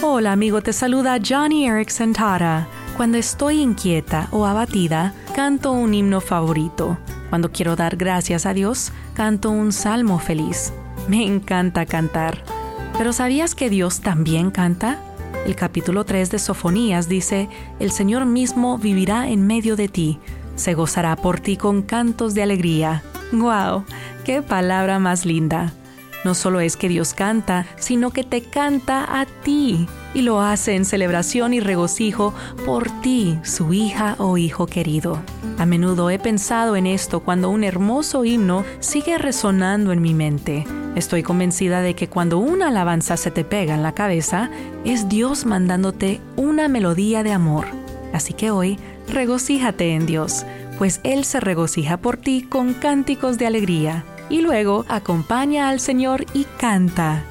Hola amigo, te saluda Johnny Erickson Tara. Cuando estoy inquieta o abatida, canto un himno favorito. Cuando quiero dar gracias a Dios, canto un salmo feliz. Me encanta cantar. Pero ¿sabías que Dios también canta? El capítulo 3 de Sofonías dice, El Señor mismo vivirá en medio de ti, se gozará por ti con cantos de alegría. ¡Guau! ¡Qué palabra más linda! No solo es que Dios canta, sino que te canta a ti y lo hace en celebración y regocijo por ti, su hija o hijo querido. A menudo he pensado en esto cuando un hermoso himno sigue resonando en mi mente. Estoy convencida de que cuando una alabanza se te pega en la cabeza, es Dios mandándote una melodía de amor. Así que hoy, regocíjate en Dios, pues Él se regocija por ti con cánticos de alegría y luego acompaña al Señor y canta.